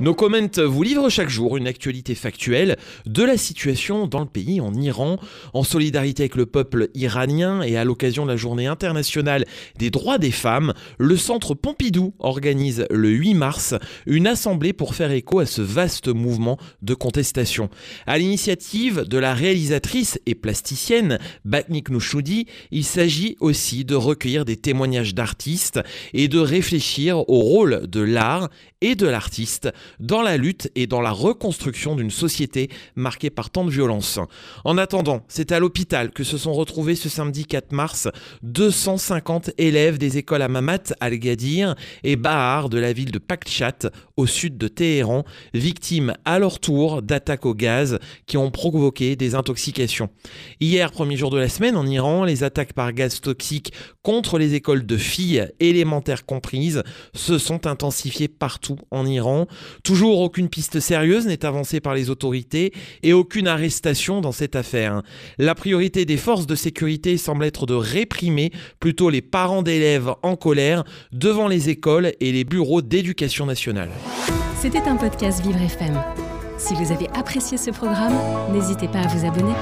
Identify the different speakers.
Speaker 1: Nos comments vous livrent chaque jour une actualité factuelle de la situation dans le pays en Iran, en solidarité avec le peuple iranien et à l'occasion de la journée internationale des droits des femmes. Le centre Pompidou organise le 8 mars une assemblée pour faire écho à ce vaste mouvement de contestation. À l'initiative de la réalisatrice et plasticienne Batnik Nouchoudi, il s'agit aussi de recueillir des témoignages d'artistes et de réfléchir au rôle de l'art et de l'artiste dans la lutte et dans la reconstruction d'une société marquée par tant de violence. En attendant, c'est à l'hôpital que se sont retrouvés ce samedi 4 mars 250 élèves des écoles Amamat Al-Gadir et Bahar de la ville de Pakchat au sud de Téhéran, victimes à leur tour d'attaques au gaz qui ont provoqué des intoxications. Hier, premier jour de la semaine en Iran, les attaques par gaz toxique contre les écoles de filles, élémentaires comprises, se sont intensifiées en Iran. Toujours aucune piste sérieuse n'est avancée par les autorités et aucune arrestation dans cette affaire. La priorité des forces de sécurité semble être de réprimer plutôt les parents d'élèves en colère devant les écoles et les bureaux d'éducation nationale.
Speaker 2: C'était un podcast Vivre FM. Si vous avez apprécié ce programme, n'hésitez pas à vous abonner.